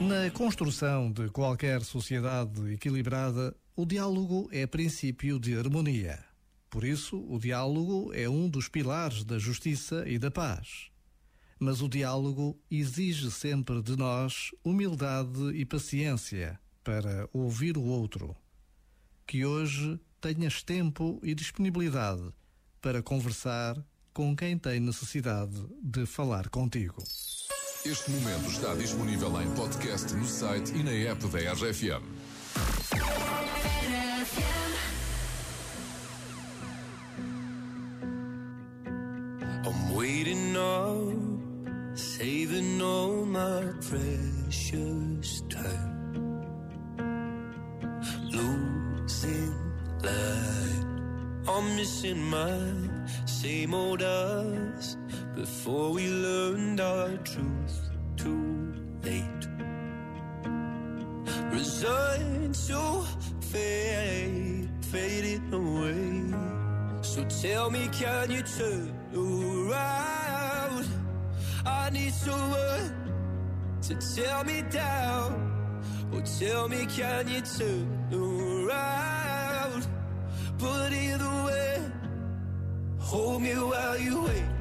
Na construção de qualquer sociedade equilibrada, o diálogo é princípio de harmonia. Por isso, o diálogo é um dos pilares da justiça e da paz. Mas o diálogo exige sempre de nós humildade e paciência para ouvir o outro. Que hoje tenhas tempo e disponibilidade para conversar com quem tem necessidade de falar contigo. Este momento está disponível em podcast no site e na app da RFM. I'm waiting up, saving all my precious time. Losing light, I'm missing my same old us before we learned our truth too late. Resigned to fade, fading away. So tell me, can you turn around? I need someone to tear me down. Or tell me, can you turn around? But either way, hold me while you wait.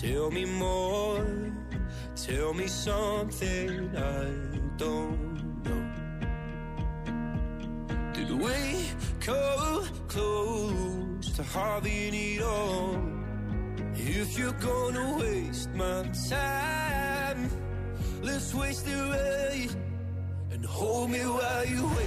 Tell me more, tell me something I don't know. Did we come close to having it all? If you're gonna waste my time, let's waste it right and hold me while you wait.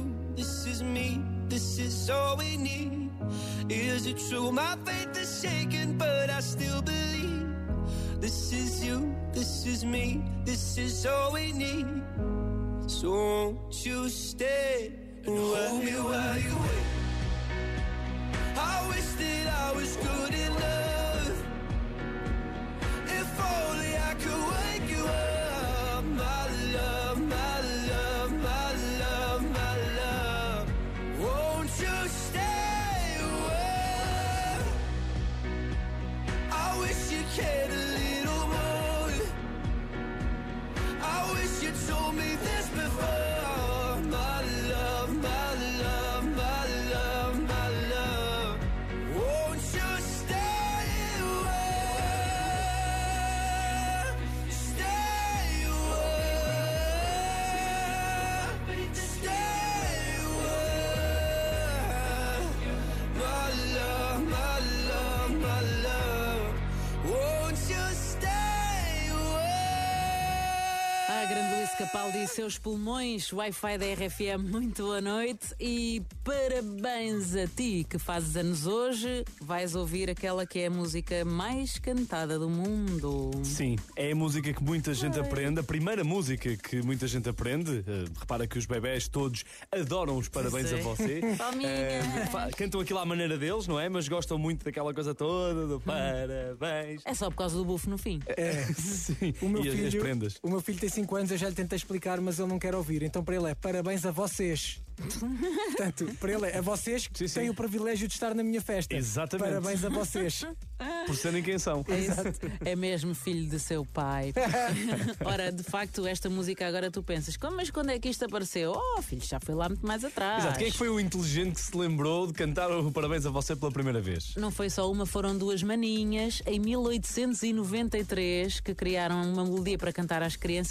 You, this is me, this is all we need. Is it true? My faith is shaken, but I still believe. This is you, this is me, this is all we need. So won't you stay and hold me while you wait? Capaldi e seus pulmões, Wi-Fi da RFM, muito boa noite e parabéns a ti que fazes anos hoje. Vais ouvir aquela que é a música mais cantada do mundo. Sim, é a música que muita gente aprende, a primeira música que muita gente aprende. Uh, repara que os bebés todos adoram os parabéns a Sim. você. Palminha. Uh, cantam aquilo à maneira deles, não é? Mas gostam muito daquela coisa toda do parabéns. É só por causa do bufo no fim. É. Sim, O meu, e as- as filho, prendas. o meu filho tem 5 anos, eu já lhe tentei explicar, mas ele não quer ouvir. Então para ele é parabéns a vocês. Portanto, para ele é a vocês que Sim, sim. têm o privilégio de estar na minha festa. Exatamente. Parabéns a vocês. Por serem quem são. É. É mesmo filho de seu pai. Ora, de facto, esta música agora tu pensas, "Como- mas quando é que isto apareceu? Oh, filho, já foi lá muito mais atrás. Exato. Quem é que foi o inteligente que se lembrou de cantar o parabéns a você pela primeira vez? Não foi só uma, foram duas maninhas em 1893 que criaram uma melodia para cantar às crianças.